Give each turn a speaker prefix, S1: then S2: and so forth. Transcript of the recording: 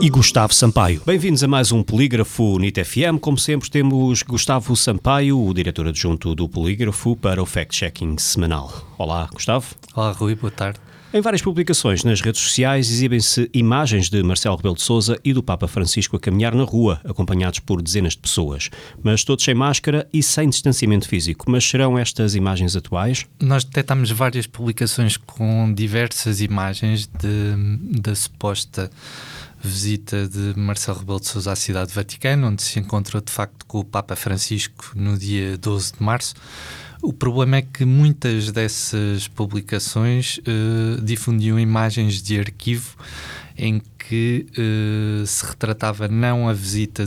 S1: e Gustavo Sampaio. Bem-vindos a mais um Polígrafo NIT FM. Como sempre, temos Gustavo Sampaio, o diretor adjunto do Polígrafo, para o fact-checking semanal. Olá, Gustavo.
S2: Olá, Rui, boa tarde.
S1: Em várias publicações nas redes sociais exibem-se imagens de Marcelo Rebelo de Sousa e do Papa Francisco a caminhar na rua, acompanhados por dezenas de pessoas, mas todos sem máscara e sem distanciamento físico. Mas serão estas imagens atuais?
S2: Nós detectámos várias publicações com diversas imagens de, da suposta visita de Marcelo Rebelo de Sousa à cidade do Vaticano, onde se encontrou de facto com o Papa Francisco no dia 12 de março. O problema é que muitas dessas publicações uh, difundiam imagens de arquivo em que uh, se retratava não a visita